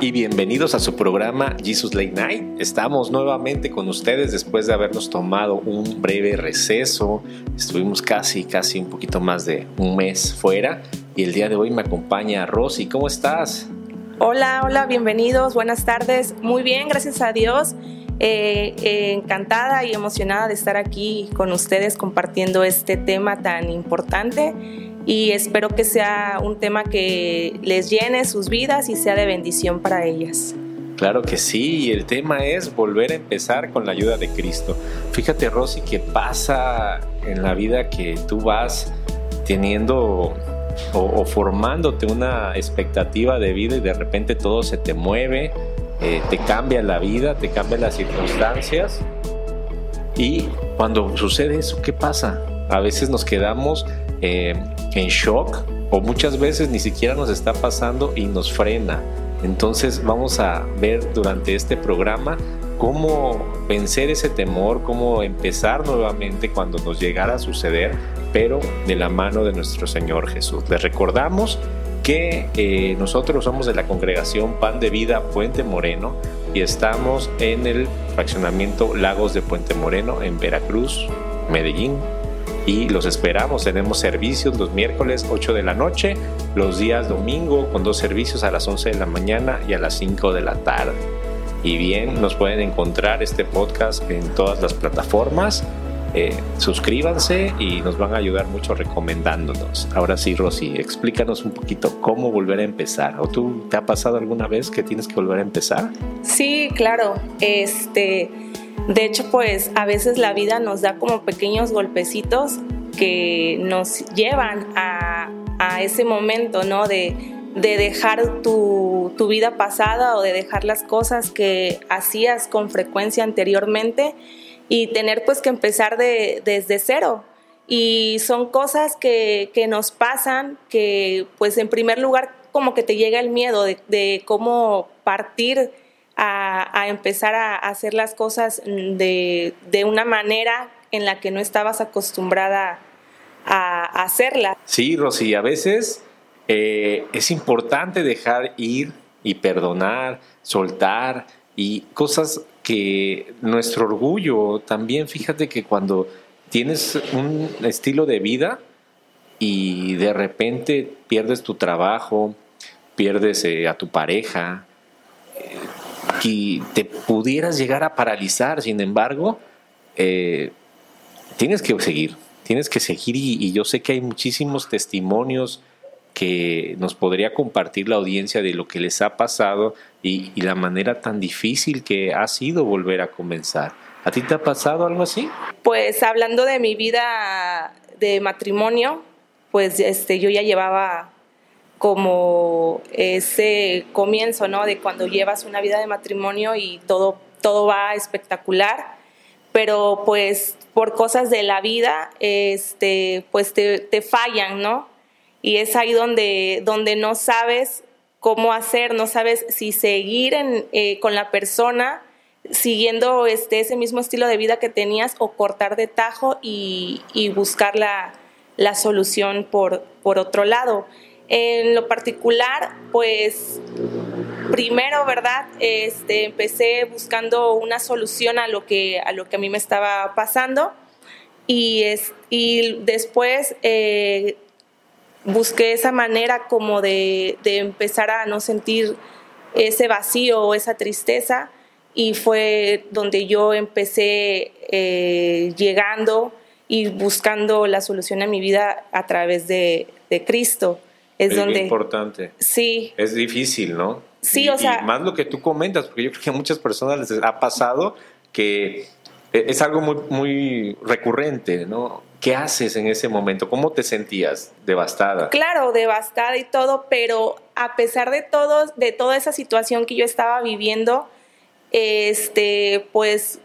y bienvenidos a su programa Jesus Late Night. Estamos nuevamente con ustedes después de habernos tomado un breve receso. Estuvimos casi, casi un poquito más de un mes fuera y el día de hoy me acompaña Rosy. ¿Cómo estás? Hola, hola, bienvenidos, buenas tardes. Muy bien, gracias a Dios. Eh, eh, encantada y emocionada de estar aquí con ustedes compartiendo este tema tan importante y espero que sea un tema que les llene sus vidas y sea de bendición para ellas. Claro que sí, y el tema es volver a empezar con la ayuda de Cristo. Fíjate, Rosy, que pasa en la vida que tú vas teniendo o, formándote una expectativa de vida y de repente todo se te mueve, eh, te cambia la vida, te cambian las circunstancias. Y cuando sucede eso, ¿qué pasa? A veces nos quedamos eh, en shock o muchas veces ni siquiera nos está pasando y nos frena. Entonces vamos a ver durante este programa cómo vencer ese temor, cómo empezar nuevamente cuando nos llegara a suceder, pero de la mano de nuestro Señor Jesús. Les recordamos que eh, nosotros somos de la congregación Pan de Vida Puente Moreno y estamos en el fraccionamiento Lagos de Puente Moreno en Veracruz, Medellín, y los esperamos. Tenemos servicios los miércoles 8 de la noche, los días domingo con dos servicios a las 11 de la mañana y a las 5 de la tarde. Y bien, nos pueden encontrar este podcast en todas las plataformas. Eh, suscríbanse y nos van a ayudar mucho recomendándonos. Ahora sí, Rosy, explícanos un poquito cómo volver a empezar. ¿O tú te ha pasado alguna vez que tienes que volver a empezar? Sí, claro. Este de hecho, pues a veces la vida nos da como pequeños golpecitos que nos llevan a, ese momento, ¿no? De, dejar tu, vida pasada o de dejar las cosas que hacías con frecuencia anteriormente y tener pues que empezar desde cero. Y son cosas que, nos pasan que pues en primer lugar como que te llega el miedo de, de cómo partir a, empezar a hacer las cosas de, una manera en la que no estabas acostumbrada a, hacerla. Sí, Rosy, a veces eh, es importante dejar ir y perdonar, soltar y cosas que nuestro orgullo también, fíjate que cuando tienes un estilo de vida y de repente pierdes tu trabajo, pierdes eh, a tu pareja, que te pudieras llegar a paralizar. Sin embargo, eh, tienes que seguir, tienes que seguir y, yo sé que hay muchísimos testimonios que nos podría compartir la audiencia de lo que les ha pasado y, la manera tan difícil que ha sido volver a comenzar. ¿A ti te ha pasado algo así? Pues hablando de mi vida de matrimonio, pues este, yo ya llevaba como ese comienzo, ¿no? De cuando llevas una vida de matrimonio y todo, todo va espectacular, pero pues por cosas de la vida, este, pues te, fallan, ¿no? Y es ahí donde, donde no sabes cómo hacer, no sabes si seguir eh, con la persona siguiendo este, ese mismo estilo de vida que tenías o cortar de tajo y, buscar la, la solución por, por otro lado. En lo particular, pues primero, ¿verdad? Este, empecé buscando una solución a lo que a, lo que a mí me estaba pasando. Y, es, y después eh, busqué esa manera como de, empezar a no sentir ese vacío o esa tristeza. Y fue donde yo empecé eh, llegando y buscando la solución a mi vida a través de, de Cristo es, donde... importante. Sí. Es difícil, ¿no? Sí, o sea... más lo que tú comentas, porque yo creo que a muchas personas les ha pasado que e, es algo muy, muy recurrente, ¿no? ¿Qué haces en ese momento? ¿Cómo te sentías? ¿Devastada? Claro, devastada y todo, pero a pesar de todo, de toda esa situación que yo estaba viviendo, este, pues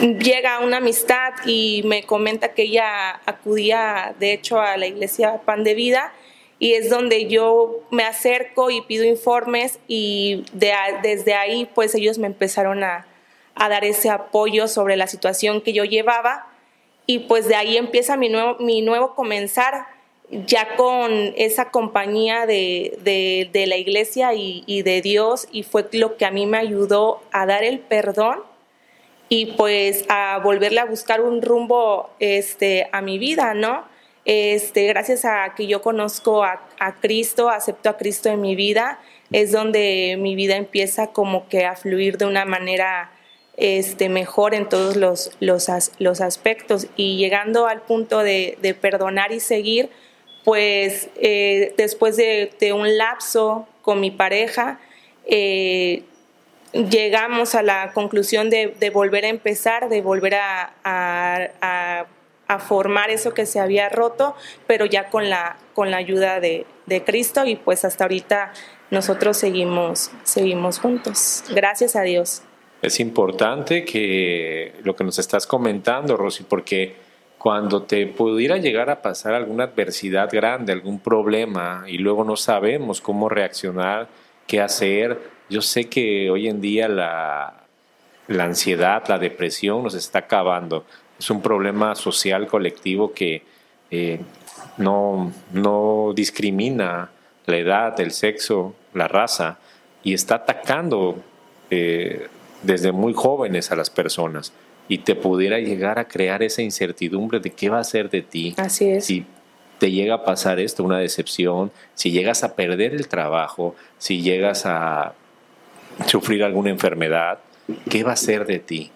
llega una amistad y me comenta que ella acudía, de hecho, a la iglesia Pan de Vida y es donde yo me acerco y pido informes y desde ahí pues ellos me empezaron a, dar ese apoyo sobre la situación que yo llevaba y pues de ahí empieza mi nuevo, mi nuevo comenzar ya con esa compañía de, la iglesia y, de Dios y fue lo que a mí me ayudó a dar el perdón y pues a volverle a buscar un rumbo este, a mi vida, ¿no? Este, gracias a que yo conozco a, Cristo, acepto a Cristo en mi vida, es donde mi vida empieza como que a fluir de una manera este, mejor en todos los, los, aspectos. Y llegando al punto de, de perdonar y seguir, pues eh, después de, un lapso con mi pareja, eh, llegamos a la conclusión de, volver a empezar, de volver a, formar eso que se había roto, pero ya con la, con la ayuda de, Cristo y pues hasta ahorita nosotros seguimos, seguimos juntos. Gracias a Dios. Es importante que lo que nos estás comentando, Rosy, porque cuando te pudiera llegar a pasar alguna adversidad grande, algún problema, y luego no sabemos cómo reaccionar, qué hacer, yo sé que hoy en día la, la ansiedad, la depresión nos está acabando. Es un problema social colectivo que eh, no, no discrimina la edad, el sexo, la raza, y está atacando eh, desde muy jóvenes a las personas y te pudiera llegar a crear esa incertidumbre de qué va a ser de ti. Así es. Si te llega a pasar esto, una decepción, si llegas a perder el trabajo, si llegas a sufrir alguna enfermedad, ¿qué va a ser de ti?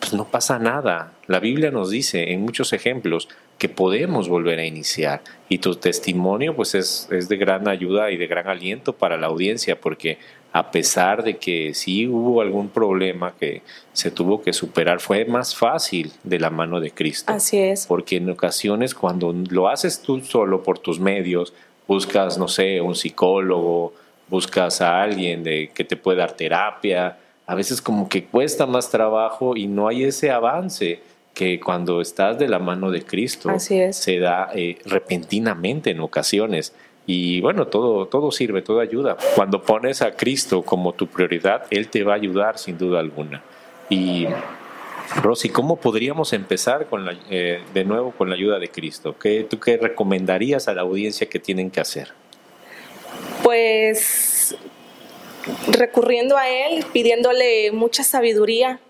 Pues no pasa nada. La Biblia nos dice en muchos ejemplos que podemos volver a iniciar y tu testimonio pues es, es de gran ayuda y de gran aliento para la audiencia porque a pesar de que sí hubo algún problema que se tuvo que superar, fue más fácil de la mano de Cristo. Así es. Porque en ocasiones cuando lo haces tú solo por tus medios, buscas, no sé, un psicólogo, buscas a alguien de, que te pueda dar terapia, a veces como que cuesta más trabajo y no hay ese avance que cuando estás de la mano de Cristo se da eh, repentinamente en ocasiones. Y bueno, todo, todo sirve, todo ayuda. Cuando pones a Cristo como tu prioridad, Él te va a ayudar sin duda alguna. Y Rosy, ¿cómo podríamos empezar con la, eh, de nuevo con la ayuda de Cristo? ¿Qué, ¿Tú qué recomendarías a la audiencia que tienen que hacer? Pues recurriendo a Él, pidiéndole mucha sabiduría,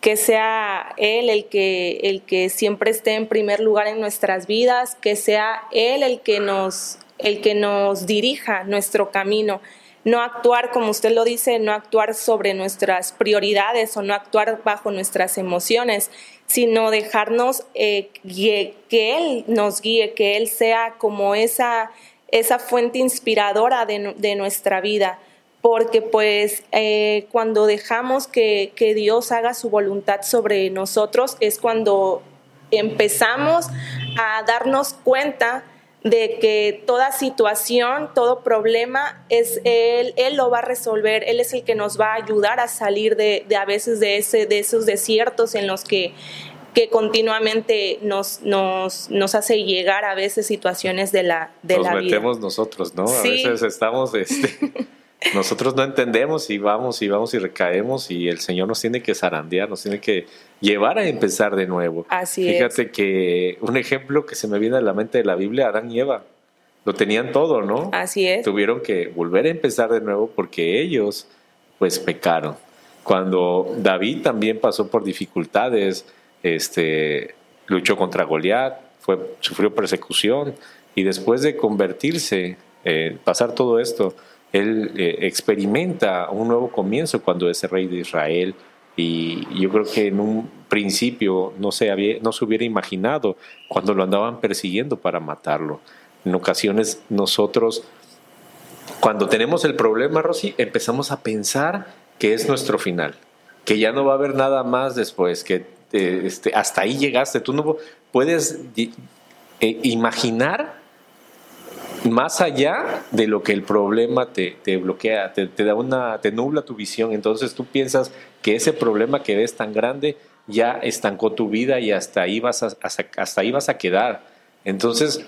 que sea Él el que, el que siempre esté en primer lugar en nuestras vidas, que sea Él el que nos el que nos dirija nuestro camino. No actuar, como usted lo dice, no actuar sobre nuestras prioridades o no actuar bajo nuestras emociones, sino dejarnos eh, que Él nos guíe, que Él sea como esa, esa fuente inspiradora de, nuestra vida. Porque pues eh, cuando dejamos que, que Dios haga su voluntad sobre nosotros es cuando empezamos a darnos cuenta de que toda situación, todo problema, es él, él lo va a resolver, él es el que nos va a ayudar a salir de, a veces de, ese, de esos desiertos en los que, que continuamente nos, nos, nos hace llegar a veces situaciones de la, de nos la vida. Nos metemos nosotros, ¿no? A veces estamos... Este... nosotros no entendemos y vamos y vamos y recaemos y el Señor nos tiene que zarandear, nos tiene que llevar a empezar de nuevo. Así Fíjate que un ejemplo que se me viene a la mente de la Biblia, Adán y Eva, lo tenían todo, ¿no? Así es. Tuvieron que volver a empezar de nuevo porque ellos pues pecaron. Cuando David también pasó por dificultades, este, luchó contra Goliat, fue, sufrió persecución y después de convertirse, eh, pasar todo esto, él eh, experimenta un nuevo comienzo cuando es rey de Israel y yo creo que en un principio no se, había, no se hubiera imaginado cuando lo andaban persiguiendo para matarlo. En ocasiones nosotros, cuando tenemos el problema, Rosy, empezamos a pensar que es nuestro final, que ya no va a haber nada más después, que este, hasta ahí llegaste. Tú no puedes eh, imaginar más allá de lo que el problema te, bloquea, te, da una, te nubla tu visión, entonces tú piensas que ese problema que ves tan grande ya estancó tu vida y hasta ahí vas a, hasta ahí vas a quedar. Entonces,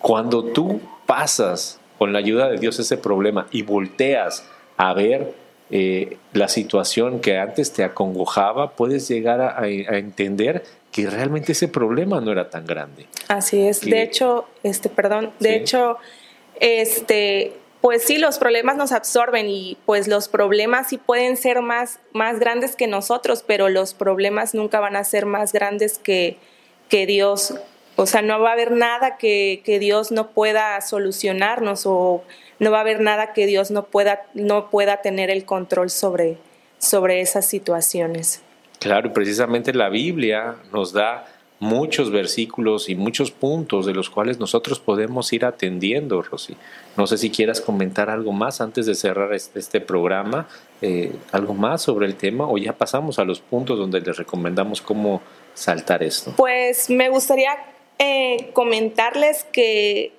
cuando tú pasas con la ayuda de Dios ese problema y volteas a ver eh, la situación que antes te acongojaba, puedes llegar a, entender que realmente ese problema no era tan grande. Así es. de hecho, este, perdón, de hecho, este, pues sí, los problemas nos absorben y pues los problemas sí pueden ser más, más grandes que nosotros, pero los problemas nunca van a ser más grandes que, que Dios. O sea, no va a haber nada que, que Dios no pueda solucionarnos o no va a haber nada que Dios no pueda, no pueda tener el control sobre, sobre esas situaciones. Claro, y precisamente la Biblia nos da muchos versículos y muchos puntos de los cuales nosotros podemos ir atendiendo, Rosy. No sé si quieras comentar algo más antes de cerrar este, este programa, eh, algo más sobre el tema o ya pasamos a los puntos donde les recomendamos cómo saltar esto. Pues me gustaría eh, comentarles que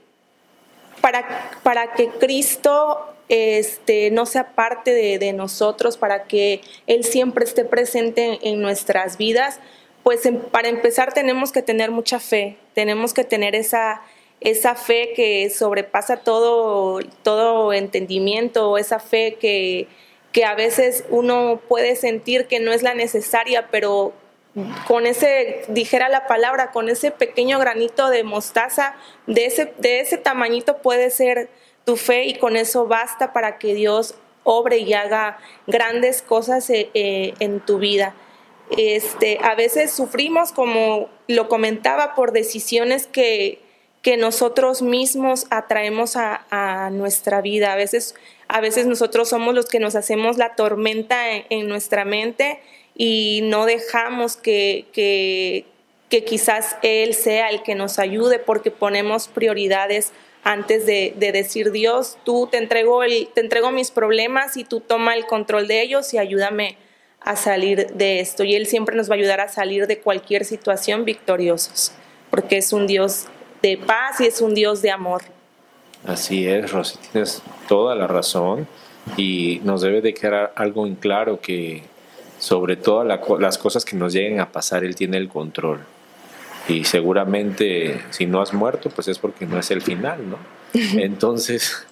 para, para que Cristo este, no sea parte de, nosotros, para que Él siempre esté presente en, nuestras vidas, pues para empezar tenemos que tener mucha fe, tenemos que tener esa, esa fe que sobrepasa todo, todo entendimiento, esa fe que, que a veces uno puede sentir que no es la necesaria, pero con ese, dijera la palabra, con ese pequeño granito de mostaza, de ese, de ese tamañito puede ser tu fe y con eso basta para que Dios obre y haga grandes cosas eh, eh, en tu vida. Este, a veces sufrimos, como lo comentaba, por decisiones que, que nosotros mismos atraemos a, nuestra vida. A veces, a veces nosotros somos los que nos hacemos la tormenta en nuestra mente y no dejamos que, que, quizás Él sea el que nos ayude porque ponemos prioridades antes de, decir Dios, tú te entrego, te entrego mis problemas y tú toma el control de ellos y ayúdame a salir de esto. Y Él siempre nos va a ayudar a salir de cualquier situación victoriosos, porque es un Dios de paz y es un Dios de amor. Así es, Rosy, tienes toda la razón y nos debe de quedar algo en claro que sobre todas las cosas que nos lleguen a pasar, Él tiene el control. Y seguramente si no has muerto, pues es porque no es el final, ¿no? Entonces,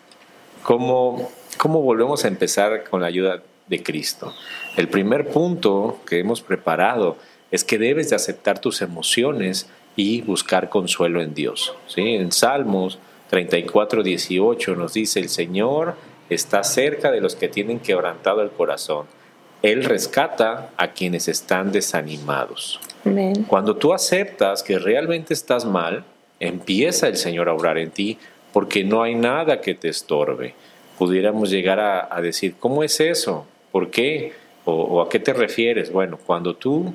¿cómo, ¿cómo volvemos a empezar con la ayuda de Cristo? El primer punto que hemos preparado es que debes de aceptar tus emociones y buscar consuelo en Dios. ¿sí? En Salmos 34, 18 nos dice, el Señor está cerca de los que tienen quebrantado el corazón él rescata a quienes están desanimados. Cuando tú aceptas que realmente estás mal, empieza el Señor a obrar en ti porque no hay nada que te estorbe. Pudiéramos llegar a, decir, ¿cómo es eso? ¿Por qué? O, a qué te refieres? Bueno, cuando tú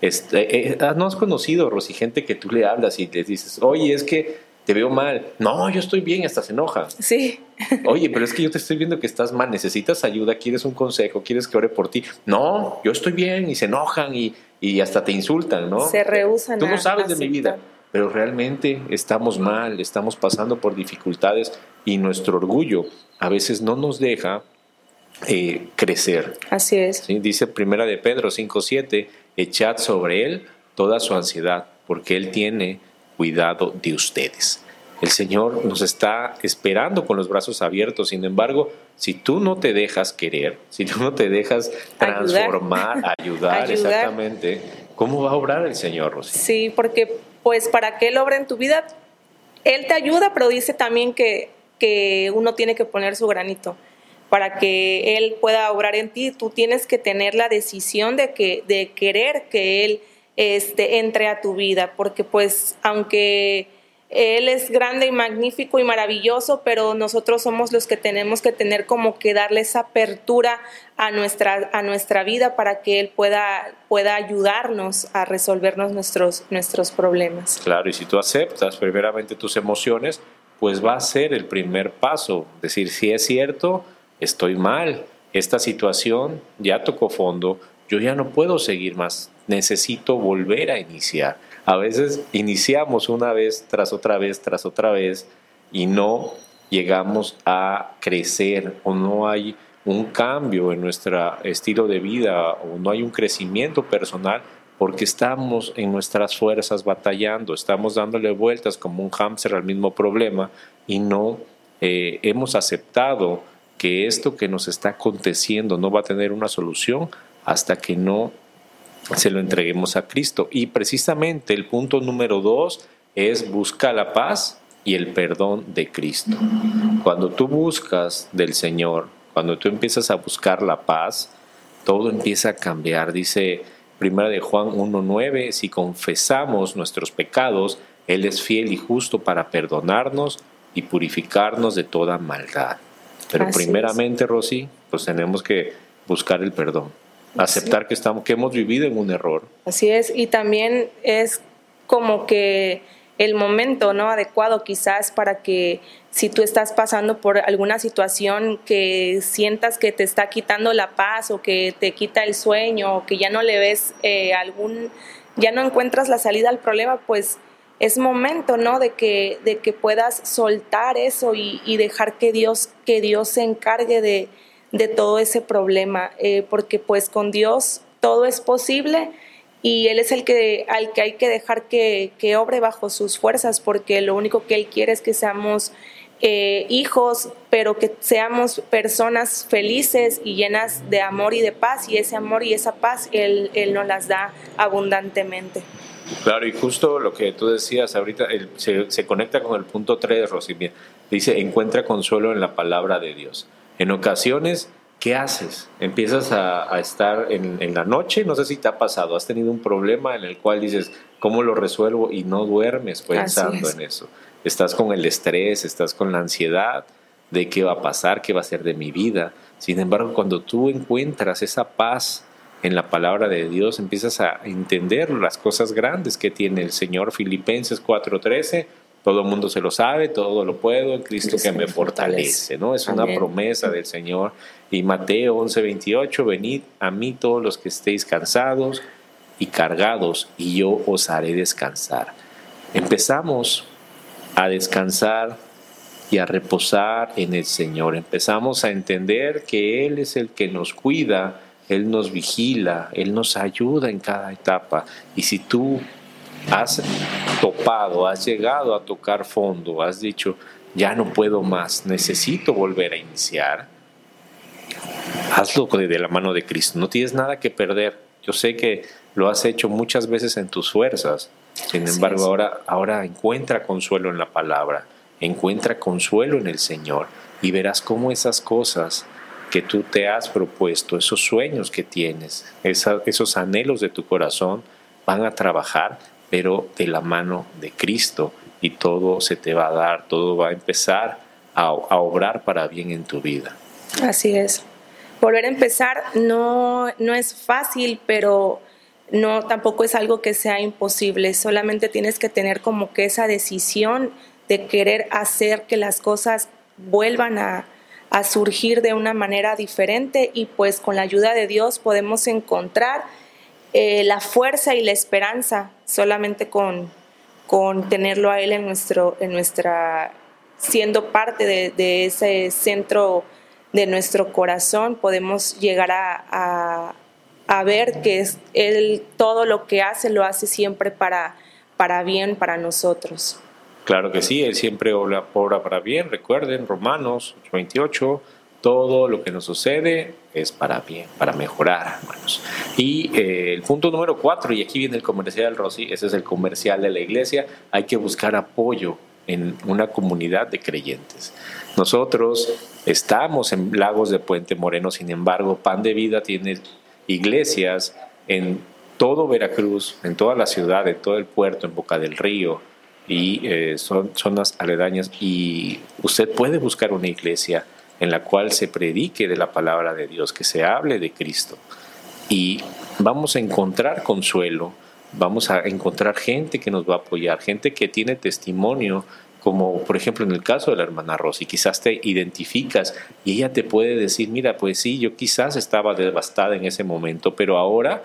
este, eh, no has conocido, Rosy, gente que tú le hablas y le dices, oye, es que te veo mal. No, yo estoy bien, hasta se enoja. Sí. Oye, pero es que yo te estoy viendo que estás mal, necesitas ayuda, quieres un consejo, quieres que ore por ti. No, yo estoy bien y se enojan y, y hasta te insultan, ¿no? Se rehusan. Tú no sabes de mi vida, pero realmente estamos mal, estamos pasando por dificultades y nuestro orgullo a veces no nos deja eh, crecer. Así es. Dice Primera de Pedro 5.7, echad sobre él toda su ansiedad, porque él tiene cuidado de ustedes. El Señor nos está esperando con los brazos abiertos. Sin embargo, si tú no te dejas querer, si tú no te dejas transformar, ayudar, exactamente, ¿cómo va a obrar el Señor, Rosy? Sí, porque pues para que Él obre en tu vida, Él te ayuda, pero dice también que, que uno tiene que poner su granito. Para que Él pueda obrar en ti, tú tienes que tener la decisión de, que, de querer que Él este, entre a tu vida, porque pues aunque Él es grande y magnífico y maravilloso, pero nosotros somos los que tenemos que tener como que darle esa apertura a nuestra, a nuestra vida para que Él pueda, pueda ayudarnos a resolvernos nuestros, nuestros problemas. Claro, y si tú aceptas primeramente tus emociones, pues va a ser el primer paso, decir, si es cierto, estoy mal, esta situación ya tocó fondo, yo ya no puedo seguir más necesito volver a iniciar. A veces iniciamos una vez tras otra vez, tras otra vez, y no llegamos a crecer o no hay un cambio en nuestro estilo de vida o no hay un crecimiento personal porque estamos en nuestras fuerzas batallando, estamos dándole vueltas como un hámster al mismo problema y no eh, hemos aceptado que esto que nos está aconteciendo no va a tener una solución hasta que no se lo entreguemos a Cristo. Y precisamente el punto número dos es buscar la paz y el perdón de Cristo. Cuando tú buscas del Señor, cuando tú empiezas a buscar la paz, todo empieza a cambiar. Dice Primera de Juan 1.9, si confesamos nuestros pecados, Él es fiel y justo para perdonarnos y purificarnos de toda maldad. Pero primeramente, Rosy, pues tenemos que buscar el perdón, aceptar que, estamos, que hemos vivido en un error. Así es, y también es como que el momento no adecuado quizás para que si tú estás pasando por alguna situación que sientas que te está quitando la paz o que te quita el sueño o que ya no le ves eh, algún, ya no encuentras la salida al problema, pues es momento, ¿no? De que, de que puedas soltar eso y, dejar que Dios, que Dios se encargue de, todo ese problema, eh, porque pues con Dios todo es posible y Él es el que, al que hay que dejar que, que obre bajo sus fuerzas, porque lo único que Él quiere es que seamos eh, hijos, pero que seamos personas felices y llenas de amor y de paz, y ese amor y esa paz Él, él nos las da abundantemente. Claro, y justo lo que tú decías ahorita se, conecta con el punto 3, Rosy. Dice, encuentra consuelo en la palabra de Dios. En ocasiones, ¿qué haces? Empiezas a, estar en, la noche, no sé si te ha pasado, has tenido un problema en el cual dices, ¿cómo lo resuelvo? Y no duermes pensando en eso. Estás con el estrés, estás con la ansiedad de qué va a pasar, qué va a ser de mi vida. Sin embargo, cuando tú encuentras esa paz, en la palabra de Dios empiezas a entender las cosas grandes que tiene el Señor. Filipenses 4:13, todo el mundo se lo sabe, todo lo puedo en Cristo que me fortalece, ¿no? Es una promesa del Señor. Y Mateo 11:28, venid a mí todos los que estéis cansados y cargados, y yo os haré descansar. Empezamos a descansar y a reposar en el Señor. Empezamos a entender que Él es el que nos cuida, él nos vigila, Él nos ayuda en cada etapa. Y si tú has topado, has llegado a tocar fondo, has dicho, ya no puedo más, necesito volver a iniciar, hazlo de la mano de Cristo, no tienes nada que perder. Yo sé que lo has hecho muchas veces en tus fuerzas, sin embargo ahora, ahora encuentra consuelo en la palabra, encuentra consuelo en el Señor y verás cómo esas cosas que tú te has propuesto, esos sueños que tienes, esos anhelos de tu corazón, van a trabajar, pero de la mano de Cristo y todo se te va a dar, todo va a empezar a, obrar para bien en tu vida. Así es. Volver a empezar no, no es fácil, pero no tampoco es algo que sea imposible. Solamente tienes que tener como que esa decisión de querer hacer que las cosas vuelvan a, a surgir de una manera diferente y pues con la ayuda de Dios podemos encontrar eh, la fuerza y la esperanza solamente con, con tenerlo a Él en, nuestro, en nuestra, siendo parte de, ese centro de nuestro corazón, podemos llegar a, a, ver que es, Él todo lo que hace lo hace siempre para, para bien para nosotros. Claro que sí, Él siempre obra, para bien. Recuerden, Romanos 28, todo lo que nos sucede es para bien, para mejorar, hermanos. Y eh, el punto número cuatro, y aquí viene el comercial, Rosy, ese es el comercial de la iglesia, hay que buscar apoyo en una comunidad de creyentes. Nosotros estamos en Lagos de Puente Moreno, sin embargo, Pan de Vida tiene iglesias en todo Veracruz, en toda la ciudad, en todo el puerto, en Boca del Río, y eh, son zonas aledañas y usted puede buscar una iglesia en la cual se predique de la palabra de Dios, que se hable de Cristo y vamos a encontrar consuelo, vamos a encontrar gente que nos va a apoyar, gente que tiene testimonio, como por ejemplo en el caso de la hermana Rosy, quizás te identificas y ella te puede decir, mira, pues sí, yo quizás estaba devastada en ese momento, pero ahora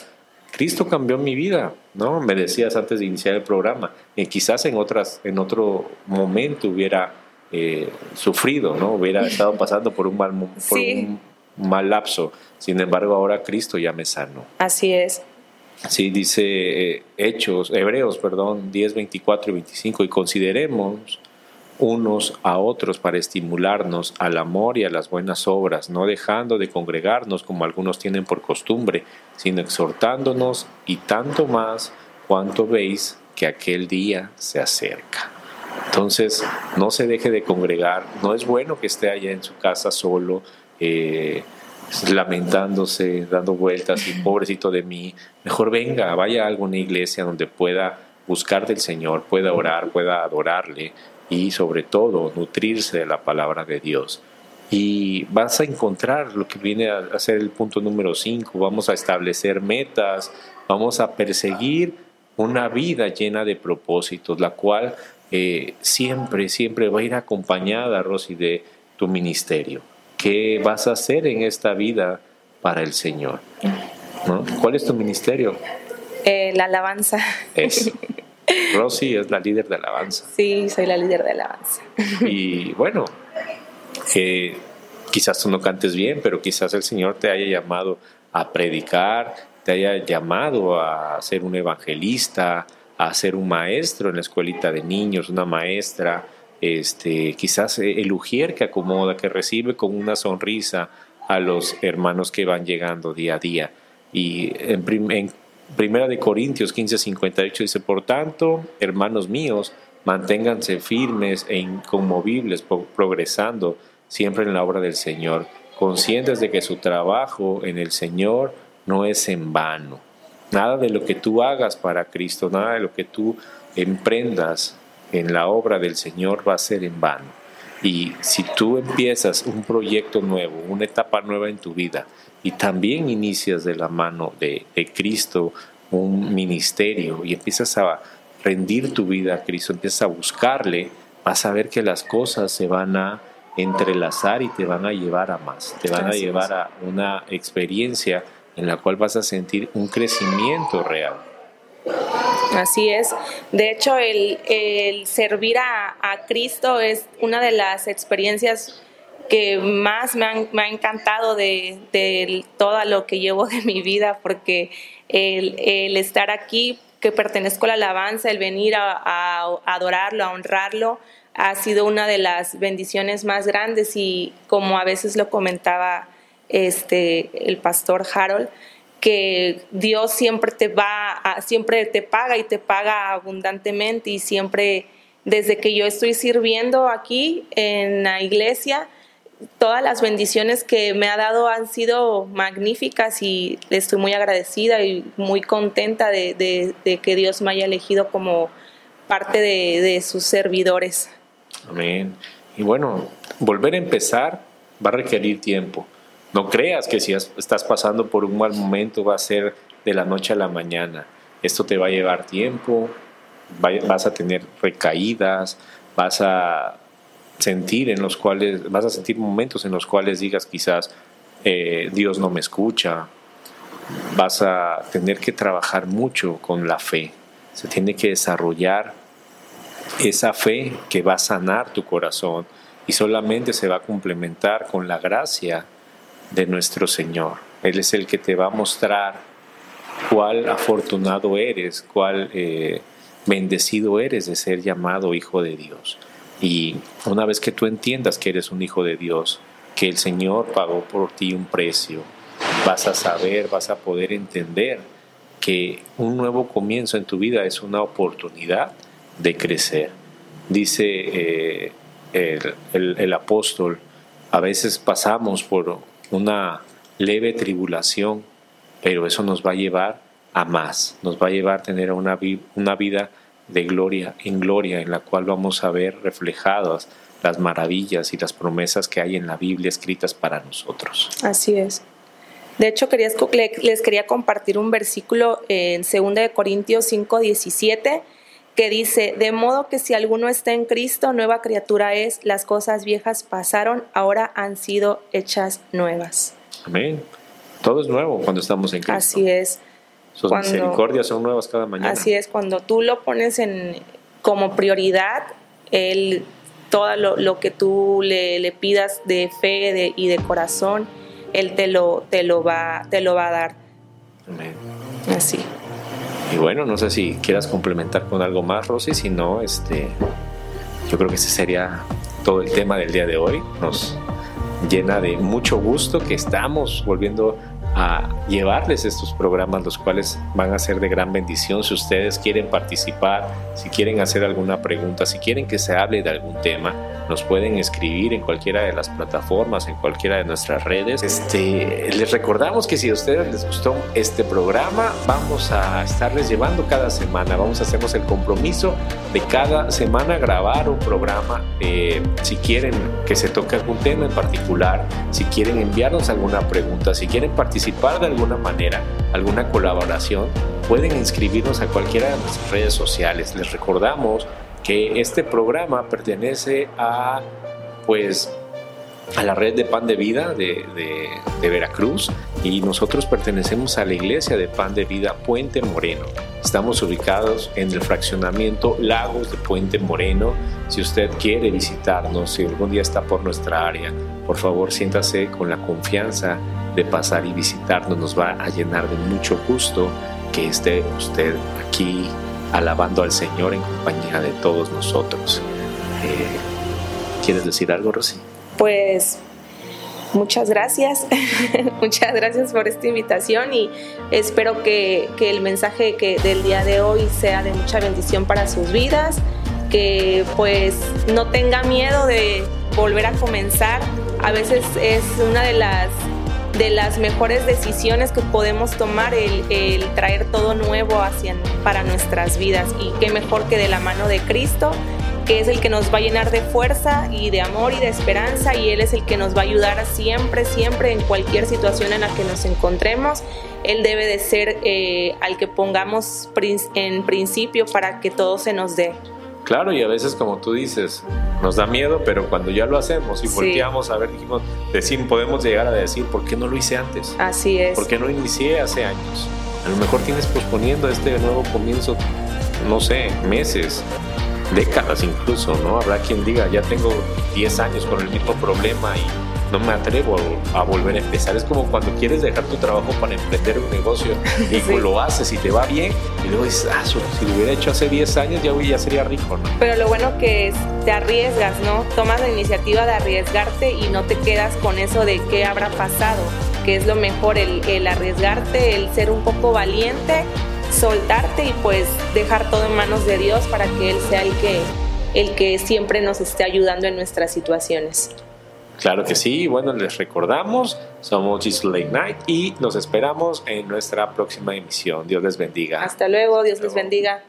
Cristo cambió mi vida, ¿no? Me decías antes de iniciar el programa, eh, quizás en, otras, en otro momento hubiera eh, sufrido, ¿no? Hubiera estado pasando por un mal, por un mal lapso. Sin embargo, ahora Cristo ya me sano. Así es. Sí, dice eh, Hechos, Hebreos, perdón, 10, 24 y 25, y consideremos unos a otros para estimularnos al amor y a las buenas obras, no dejando de congregarnos como algunos tienen por costumbre, sino exhortándonos y tanto más cuanto veis que aquel día se acerca. Entonces, no se deje de congregar, no es bueno que esté allá en su casa solo, eh, lamentándose, dando vueltas y pobrecito de mí. Mejor venga, vaya a alguna iglesia donde pueda buscar del Señor, pueda orar, pueda adorarle y sobre todo nutrirse de la palabra de Dios. Y vas a encontrar lo que viene a ser el punto número 5, vamos a establecer metas, vamos a perseguir una vida llena de propósitos, la cual eh, siempre, siempre va a ir acompañada, Rosy, de tu ministerio. ¿Qué vas a hacer en esta vida para el Señor? ¿Cuál es tu ministerio? Eh, la alabanza. Es. Rosy es la líder de alabanza. Sí, soy la líder de alabanza. Y bueno, eh, quizás tú no cantes bien, pero quizás el Señor te haya llamado a predicar, te haya llamado a ser un evangelista, a ser un maestro en la escuelita de niños, una maestra, este, quizás el ujier que acomoda, que recibe con una sonrisa a los hermanos que van llegando día a día. Y en, Primera de Corintios 15, 58 dice, por tanto, hermanos míos, manténganse firmes e inconmovibles, progresando siempre en la obra del Señor, conscientes de que su trabajo en el Señor no es en vano. Nada de lo que tú hagas para Cristo, nada de lo que tú emprendas en la obra del Señor va a ser en vano. Y si tú empiezas un proyecto nuevo, una etapa nueva en tu vida, y también inicias de la mano de, Cristo un ministerio y empiezas a rendir tu vida a Cristo, empiezas a buscarle, vas a ver que las cosas se van a entrelazar y te van a llevar a más, te van a llevar a una experiencia en la cual vas a sentir un crecimiento real. Así es. De hecho, el, servir a, Cristo es una de las experiencias que más me, ha encantado de, todo lo que llevo de mi vida, porque el, estar aquí, que pertenezco a la alabanza, el venir a, adorarlo, a honrarlo, ha sido una de las bendiciones más grandes y como a veces lo comentaba este, el pastor Harold, que Dios siempre te va, a, siempre te paga y te paga abundantemente y siempre desde que yo estoy sirviendo aquí en la iglesia, todas las bendiciones que me ha dado han sido magníficas y estoy muy agradecida y muy contenta de, que Dios me haya elegido como parte de sus servidores. Amén. Y bueno, volver a empezar va a requerir tiempo. No creas que si estás pasando por un mal momento va a ser de la noche a la mañana. Esto te va a llevar tiempo, vas a tener recaídas, vas a sentir en los cuales, vas a sentir momentos en los cuales digas quizás eh, Dios no me escucha. Vas a tener que trabajar mucho con la fe. Se tiene que desarrollar esa fe que va a sanar tu corazón y solamente se va a complementar con la gracia de nuestro Señor. Él es el que te va a mostrar cuál afortunado eres, cuál eh, bendecido eres de ser llamado hijo de Dios. Y una vez que tú entiendas que eres un hijo de Dios, que el Señor pagó por ti un precio, vas a saber, vas a poder entender que un nuevo comienzo en tu vida es una oportunidad de crecer. Dice eh, el apóstol, a veces pasamos por una leve tribulación, pero eso nos va a llevar a más, nos va a llevar a tener una, una vida de gloria en gloria, en la cual vamos a ver reflejadas las maravillas y las promesas que hay en la Biblia escritas para nosotros. Así es. De hecho, les quería compartir un versículo en 2 Corintios 5, 17 que dice, de modo que si alguno está en Cristo, nueva criatura es, las cosas viejas pasaron, ahora han sido hechas nuevas. Amén. Todo es nuevo cuando estamos en Cristo. Así es. Sus misericordias son nuevas cada mañana. Así es, cuando tú lo pones en, como prioridad, él, todo lo, que tú le, pidas de fe y de corazón, Él te lo, te lo, va, te lo va a dar. Amén. Así. Y bueno, no sé si quieras complementar con algo más, Rosy, si no, este, yo creo que ese sería todo el tema del día de hoy. Nos llena de mucho gusto que estamos volviendo a llevarles estos programas, los cuales van a ser de gran bendición. Si ustedes quieren participar, si quieren hacer alguna pregunta, si quieren que se hable de algún tema, nos pueden escribir en cualquiera de las plataformas, en cualquiera de nuestras redes. Este, les recordamos que si a ustedes les gustó este programa, vamos a estarles llevando cada semana, vamos a hacernos el compromiso de cada semana grabar un programa. Eh, si quieren que se toque algún tema en particular, si quieren enviarnos alguna pregunta, si quieren participar de alguna manera, alguna colaboración, pueden inscribirnos a cualquiera de nuestras redes sociales. Les recordamos que este programa pertenece a, pues, a la red de Pan de Vida de, Veracruz y nosotros pertenecemos a la iglesia de Pan de Vida Puente Moreno. Estamos ubicados en el fraccionamiento Lagos de Puente Moreno. Si usted quiere visitarnos, si algún día está por nuestra área, por favor siéntase con la confianza de pasar y visitarnos. Nos va a llenar de mucho gusto que esté usted aquí alabando al Señor en compañía de todos nosotros. Eh, ¿Quieres decir algo, Rosy? Pues muchas gracias, muchas gracias por esta invitación y espero que, que el mensaje que del día de hoy sea de mucha bendición para sus vidas, que pues no tenga miedo de volver a comenzar. A veces es una de las de las mejores decisiones que podemos tomar el, traer todo nuevo hacia, para nuestras vidas y qué mejor que de la mano de Cristo que es el que nos va a llenar de fuerza y de amor y de esperanza y Él es el que nos va a ayudar siempre, siempre en cualquier situación en la que nos encontremos. Él debe de ser eh, al que pongamos en principio para que todo se nos dé. Claro, y a veces como tú dices, nos da miedo, pero cuando ya lo hacemos y volteamos a ver, dijimos, decir, podemos llegar a decir, ¿por qué no lo hice antes? Así es. ¿Por qué no inicié hace años? A lo mejor tienes posponiendo este nuevo comienzo, no sé, meses, décadas incluso, ¿no? Habrá quien diga, ya tengo 10 años con el mismo problema y no me atrevo a volver a empezar. Es como cuando quieres dejar tu trabajo para emprender un negocio y lo haces y te va bien y luego dices, ah, si lo hubiera hecho hace 10 años ya, ya sería rico, ¿no? Pero lo bueno que es, te arriesgas, ¿no? Tomas la iniciativa de arriesgarte y no te quedas con eso de qué habrá pasado, que es lo mejor, el, el arriesgarte, el ser un poco valiente, soltarte y pues dejar todo en manos de Dios para que Él sea el que, el que siempre nos esté ayudando en nuestras situaciones. Claro que sí, bueno, les recordamos, somos Jesus Late Night y nos esperamos en nuestra próxima emisión. Dios les bendiga. Hasta luego, Dios les bendiga.